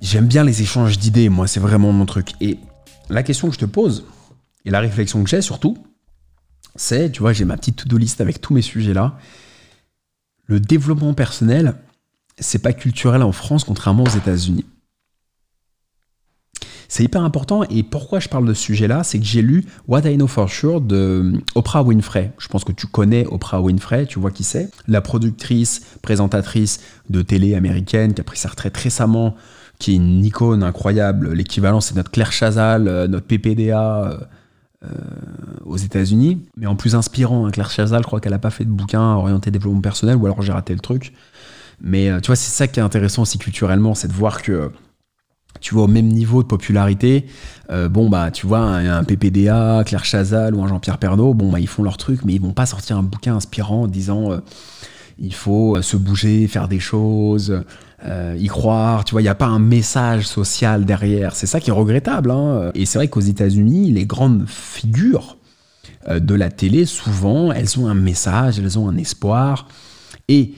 J'aime bien les échanges d'idées, moi, c'est vraiment mon truc. Et la question que je te pose, et la réflexion que j'ai surtout, c'est, tu vois, j'ai ma petite to-do list avec tous mes sujets là. Le développement personnel, c'est pas culturel en France, contrairement aux États-Unis. C'est hyper important. Et pourquoi je parle de ce sujet-là C'est que j'ai lu What I Know for Sure de Oprah Winfrey. Je pense que tu connais Oprah Winfrey, tu vois qui c'est. La productrice, présentatrice de télé américaine qui a pris sa retraite récemment, qui est une icône incroyable. L'équivalent, c'est notre Claire Chazal, euh, notre PPDA. Euh, euh, aux États-Unis, mais en plus inspirant. Hein, Claire Chazal, je crois qu'elle n'a pas fait de bouquin orienté développement personnel, ou alors j'ai raté le truc. Mais tu vois, c'est ça qui est intéressant aussi culturellement, c'est de voir que tu vois, au même niveau de popularité, bon, bah, tu vois, un, PPDA, Claire Chazal ou un Jean-Pierre Pernaud, bon, bah, ils font leur truc, mais ils vont pas sortir un bouquin inspirant en disant il faut euh, se bouger, faire des choses, y croire. Tu vois, il n'y a pas un message social derrière. C'est ça qui est regrettable. Hein. Et c'est vrai qu'aux États-Unis, les grandes figures de la télé, souvent, elles ont un message, elles ont un espoir. Et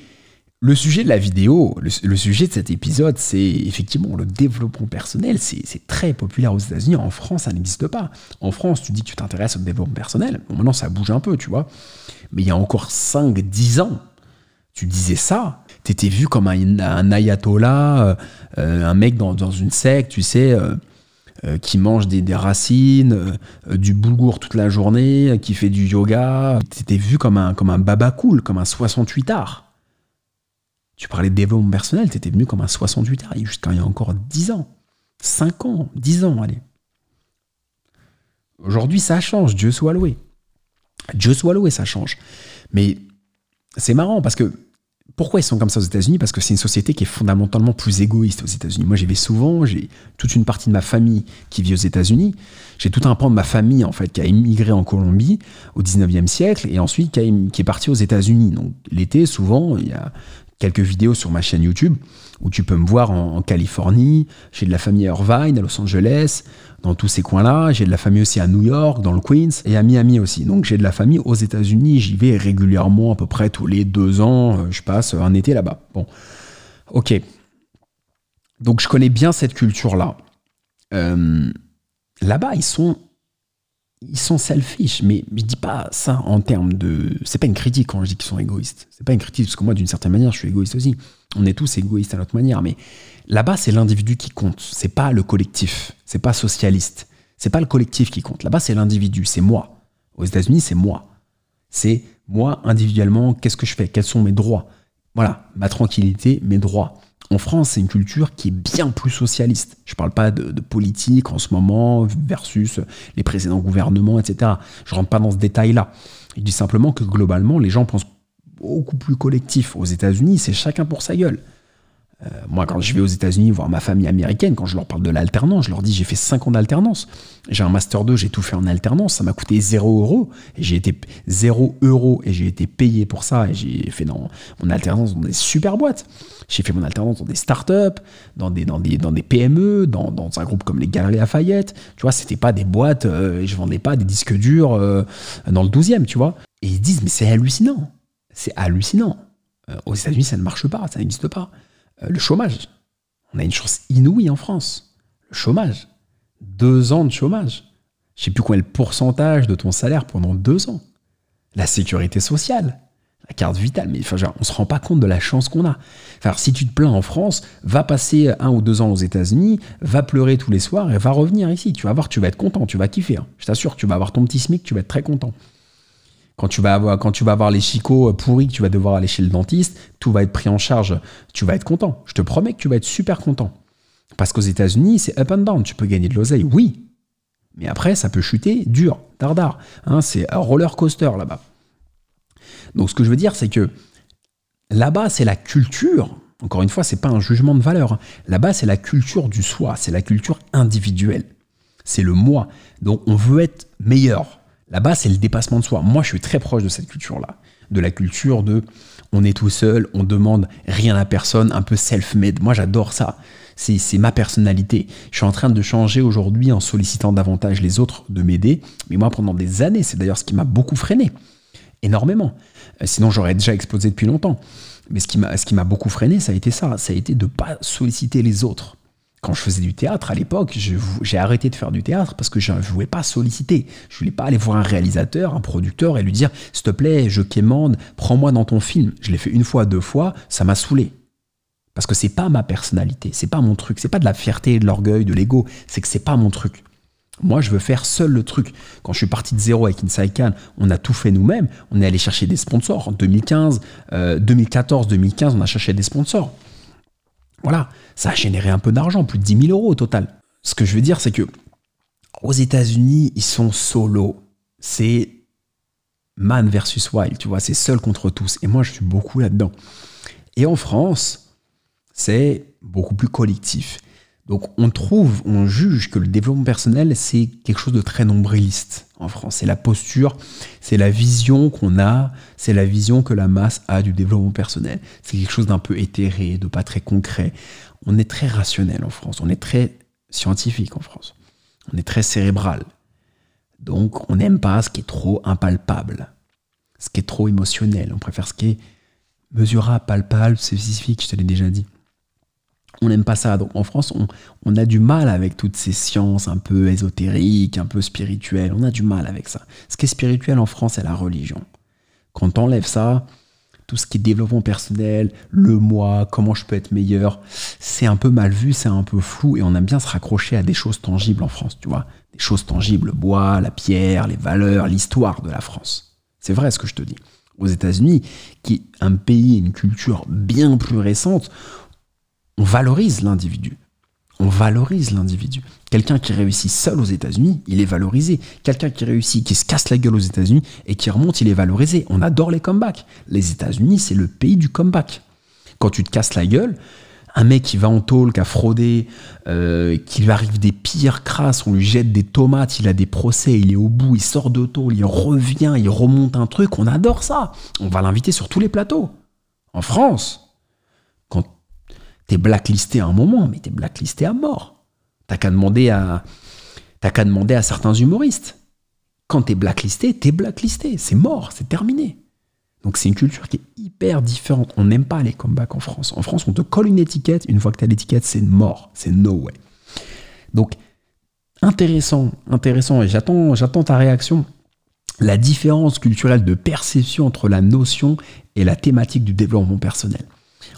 le sujet de la vidéo, le, sujet de cet épisode, c'est effectivement le développement personnel. C'est très populaire aux États-Unis. En France, ça n'existe pas. En France, tu dis que tu t'intéresses au développement personnel. Bon, maintenant, ça bouge un peu, tu vois. Mais il y a encore 5-10 ans, tu disais ça, tu étais vu comme un, ayatollah, euh, un mec dans, une secte, tu sais. Euh, euh, qui mange des, racines, du boulgour toute la journée, qui fait du yoga. Tu étais vu comme un, comme un baba cool, comme un 68 art. Tu parlais de développement personnel, tu étais venu comme un 68 ans, jusqu'à il y a encore 10 ans. 5 ans, 10 ans, allez. Aujourd'hui, ça change, Dieu soit loué. Dieu soit loué, ça change. Mais c'est marrant parce que pourquoi ils sont comme ça aux États-Unis? Parce que c'est une société qui est fondamentalement plus égoïste aux États-Unis. Moi, j'y vais souvent, j'ai toute une partie de ma famille qui vit aux États-Unis. J'ai tout un pan de ma famille, en fait, qui a immigré en Colombie au 19e siècle et ensuite qui, qui est parti aux États-Unis. Donc, l'été, souvent, il y a quelques vidéos sur ma chaîne YouTube où tu peux me voir en, Californie. J'ai de la famille à Irvine, à Los Angeles, dans tous ces coins-là. J'ai de la famille aussi à New York, dans le Queens, et à Miami aussi. Donc j'ai de la famille aux États-Unis. J'y vais régulièrement, à peu près tous les deux ans. Euh, je passe un été là-bas. Bon, ok. Donc je connais bien cette culture-là. Euh, là-bas, ils sont ils sont selfish, mais je dis pas ça en termes de. C'est pas une critique quand je dis qu'ils sont égoïstes. C'est pas une critique, parce que moi, d'une certaine manière, je suis égoïste aussi. On est tous égoïstes à notre manière, mais là-bas, c'est l'individu qui compte. C'est pas le collectif. C'est pas socialiste. C'est pas le collectif qui compte. Là-bas, c'est l'individu. C'est moi. Aux États-Unis, c'est moi. C'est moi individuellement. Qu'est-ce que je fais? Quels sont mes droits? Voilà, ma tranquillité, mes droits. En France, c'est une culture qui est bien plus socialiste. Je ne parle pas de, politique en ce moment versus les précédents gouvernements, etc. Je ne rentre pas dans ce détail-là. Je dis simplement que globalement, les gens pensent beaucoup plus collectif. Aux États-Unis, c'est chacun pour sa gueule. Euh, moi, quand je vais aux États-Unis voir ma famille américaine, quand je leur parle de l'alternance, je leur dis j'ai fait 5 ans d'alternance. J'ai un master 2, j'ai tout fait en alternance. Ça m'a coûté 0 euros. Et j'ai été 0 euros et j'ai été payé pour ça. Et j'ai fait dans mon alternance dans des super boîtes. J'ai fait mon alternance dans des startups, dans des, dans des, dans des PME, dans, dans un groupe comme les Galeries Lafayette. Tu vois, c'était pas des boîtes, euh, je vendais pas des disques durs euh, dans le 12e, tu vois. Et ils disent mais c'est hallucinant. C'est hallucinant. aux États-Unis, ça ne marche pas, ça n'existe pas. Euh, le chômage. On a une chance inouïe en France. Le chômage. Deux ans de chômage. Je sais plus est le pourcentage de ton salaire pendant deux ans. La sécurité sociale, la carte vitale, mais enfin, genre, on se rend pas compte de la chance qu'on a. Enfin, si tu te plains en France, va passer un ou deux ans aux États-Unis, va pleurer tous les soirs et va revenir ici. Tu vas voir, tu vas être content, tu vas kiffer. Hein. Je t'assure, tu vas avoir ton petit SMIC, tu vas être très content. Quand tu vas avoir, quand tu vas avoir les chicots pourris que tu vas devoir aller chez le dentiste, tout va être pris en charge. Tu vas être content. Je te promets que tu vas être super content. Parce qu'aux États-Unis, c'est up and down. Tu peux gagner de l'oseille, oui. Mais après, ça peut chuter dur, dardard. Hein, c'est un roller coaster là-bas. Donc ce que je veux dire, c'est que là-bas, c'est la culture. Encore une fois, c'est pas un jugement de valeur. Hein. Là-bas, c'est la culture du soi, c'est la culture individuelle. C'est le moi. Donc on veut être meilleur. Là-bas, c'est le dépassement de soi. Moi, je suis très proche de cette culture-là. De la culture de on est tout seul, on demande rien à personne, un peu self-made. Moi, j'adore ça. C'est ma personnalité. Je suis en train de changer aujourd'hui en sollicitant davantage les autres de m'aider. Mais moi, pendant des années, c'est d'ailleurs ce qui m'a beaucoup freiné. Énormément. Euh, sinon, j'aurais déjà explosé depuis longtemps. Mais ce qui m'a beaucoup freiné, ça a été ça. Ça a été de ne pas solliciter les autres. Quand je faisais du théâtre à l'époque, j'ai arrêté de faire du théâtre parce que je ne voulais pas solliciter. Je voulais pas aller voir un réalisateur, un producteur et lui dire S'il te plaît, je quémande, prends-moi dans ton film. Je l'ai fait une fois, deux fois, ça m'a saoulé. Parce que c'est pas ma personnalité, c'est pas mon truc, c'est pas de la fierté, de l'orgueil, de l'ego, c'est que c'est pas mon truc. Moi, je veux faire seul le truc. Quand je suis parti de zéro avec Inside Can, on a tout fait nous-mêmes. On est allé chercher des sponsors. En 2015, 2014, 2015, on a cherché des sponsors. Voilà, ça a généré un peu d'argent, plus de 10 000 euros au total. Ce que je veux dire, c'est que aux États-Unis, ils sont solo. C'est man versus wild, tu vois, c'est seul contre tous. Et moi, je suis beaucoup là-dedans. Et en France, c'est beaucoup plus collectif. Donc on trouve, on juge que le développement personnel, c'est quelque chose de très nombriliste en France. C'est la posture, c'est la vision qu'on a, c'est la vision que la masse a du développement personnel. C'est quelque chose d'un peu éthéré, de pas très concret. On est très rationnel en France, on est très scientifique en France, on est très cérébral. Donc on n'aime pas ce qui est trop impalpable, ce qui est trop émotionnel. On préfère ce qui est mesurable, palpable, spécifique, je te l'ai déjà dit on n'aime pas ça. Donc en France, on, a du mal avec toutes ces sciences un peu ésotériques, un peu spirituelles. On a du mal avec ça. Ce qui est spirituel en France, c'est la religion. Quand on enlève ça, tout ce qui est développement personnel, le moi, comment je peux être meilleur, c'est un peu mal vu, c'est un peu flou et on aime bien se raccrocher à des choses tangibles en France, tu vois. Des choses tangibles, le bois, la pierre, les valeurs, l'histoire de la France. C'est vrai ce que je te dis. Aux États-Unis, qui est un pays, une culture bien plus récente, on valorise l'individu. On valorise l'individu. Quelqu'un qui réussit seul aux États-Unis, il est valorisé. Quelqu'un qui réussit, qui se casse la gueule aux États-Unis et qui remonte, il est valorisé. On adore les comebacks. Les États-Unis, c'est le pays du comeback. Quand tu te casses la gueule, un mec qui va en tôle, qui a fraudé, euh, qui lui arrive des pires crasses, on lui jette des tomates, il a des procès, il est au bout, il sort de tôle, il revient, il remonte un truc, on adore ça. On va l'inviter sur tous les plateaux. En France, T'es blacklisté à un moment, mais t'es blacklisté à mort. T'as qu'à demander à, t'as qu'à demander à certains humoristes. Quand t'es blacklisté, t'es blacklisté. C'est mort, c'est terminé. Donc c'est une culture qui est hyper différente. On n'aime pas les comebacks en France. En France, on te colle une étiquette. Une fois que t'as l'étiquette, c'est mort. C'est no way. Donc intéressant, intéressant. Et j'attends, j'attends ta réaction. La différence culturelle de perception entre la notion et la thématique du développement personnel.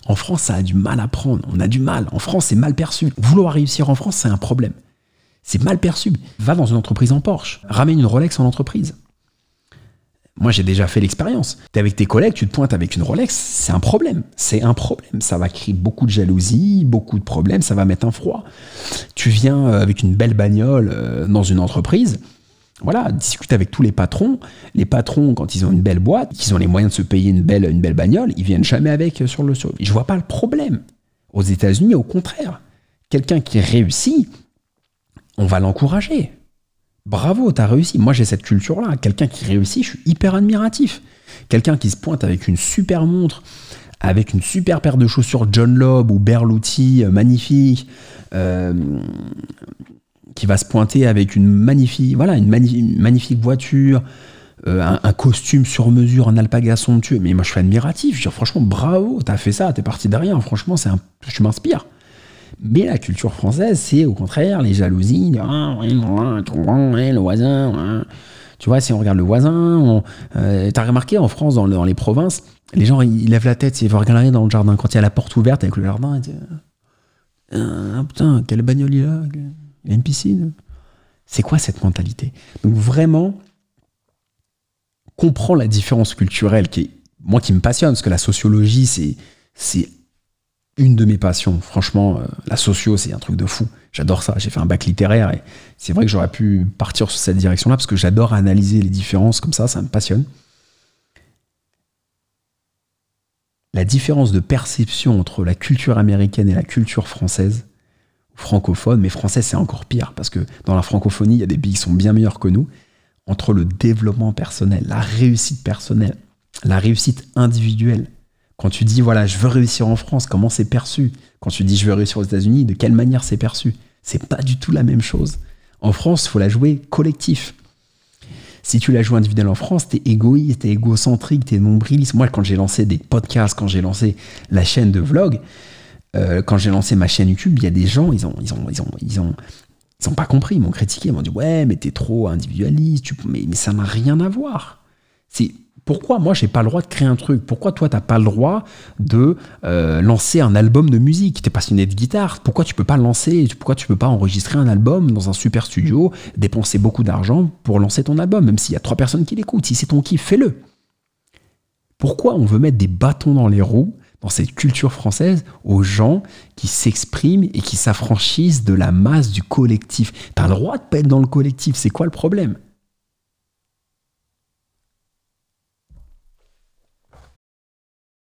En France, ça a du mal à prendre. On a du mal. En France, c'est mal perçu. Vouloir réussir en France, c'est un problème. C'est mal perçu. Va dans une entreprise en Porsche. Ramène une Rolex en entreprise. Moi, j'ai déjà fait l'expérience. Tu es avec tes collègues, tu te pointes avec une Rolex, c'est un problème. C'est un problème. Ça va créer beaucoup de jalousie, beaucoup de problèmes, ça va mettre un froid. Tu viens euh, avec une belle bagnole euh, dans une entreprise, voilà, discute avec tous les patrons. Les patrons, quand ils ont une belle boîte, qu'ils ont les moyens de se payer une belle, bagnole, ils viennent jamais avec euh, sur le sur. Je vois pas le problème. Aux États-Unis, au contraire, quelqu'un qui réussit, on va l'encourager. Bravo, t'as réussi. Moi, j'ai cette culture-là. Quelqu'un qui réussit, je suis hyper admiratif. Quelqu'un qui se pointe avec une super montre, avec une super paire de chaussures John Lobb ou Berluti, euh, magnifique, euh, qui va se pointer avec une magnifique, voilà, une, magnifique voiture, euh, un, costume sur mesure, un alpaga somptueux. Mais moi, je suis admiratif. Je franchement, bravo, t'as fait ça, t'es parti de rien. Franchement, c'est un, je m'inspire. Mais la culture française, c'est au contraire les jalousies. Ah, le voisin. Tu vois, si on regarde le voisin, euh, t'as remarqué en France, dans, les provinces, les gens ils lèvent la tête, ils vont regarder dans le jardin. Quand il y a la porte ouverte avec le jardin, ils disent, ah, putain, quelle bagnole il a il une piscine. C'est quoi cette mentalité? Donc vraiment, comprends la différence culturelle qui est, moi qui me passionne, parce que la sociologie, c'est, c'est une de mes passions. Franchement, euh, la socio, c'est un truc de fou. J'adore ça. J'ai fait un bac littéraire et c'est vrai que j'aurais pu partir sur cette direction-là parce que j'adore analyser les différences comme ça, ça me passionne. La différence de perception entre la culture américaine et la culture française, francophone, mais français c'est encore pire, parce que dans la francophonie, il y a des pays qui sont bien meilleurs que nous, entre le développement personnel, la réussite personnelle, la réussite individuelle. Quand tu dis, voilà, je veux réussir en France, comment c'est perçu? Quand tu dis, je veux réussir aux États-Unis, de quelle manière c'est perçu? C'est pas du tout la même chose. En France, il faut la jouer collectif. Si tu la joues individuelle en France, t'es égoïste, t'es égocentrique, t'es nombriliste. Moi, quand j'ai lancé des podcasts, quand j'ai lancé la chaîne de vlog, euh, quand j'ai lancé ma chaîne YouTube, il y a des gens, ils ont, ils ont, ils ont, ils ont, ils ont pas compris, ils m'ont critiqué, ils m'ont dit ouais, mais t'es trop individualiste, mais, ça n'a rien à voir. C'est pourquoi moi j'ai pas le droit de créer un truc? Pourquoi toi t'as pas le droit de euh, lancer un album de musique? T'es passionné de guitare, pourquoi tu peux pas lancer Pourquoi tu peux pas enregistrer un album dans un super studio, dépenser beaucoup d'argent pour lancer ton album, même s'il y a trois personnes qui l'écoutent Si c'est ton kiff, fais-le. Pourquoi on veut mettre des bâtons dans les roues dans cette culture française aux gens qui s'expriment et qui s'affranchissent de la masse du collectif. T'as le droit de pas être dans le collectif, c'est quoi le problème?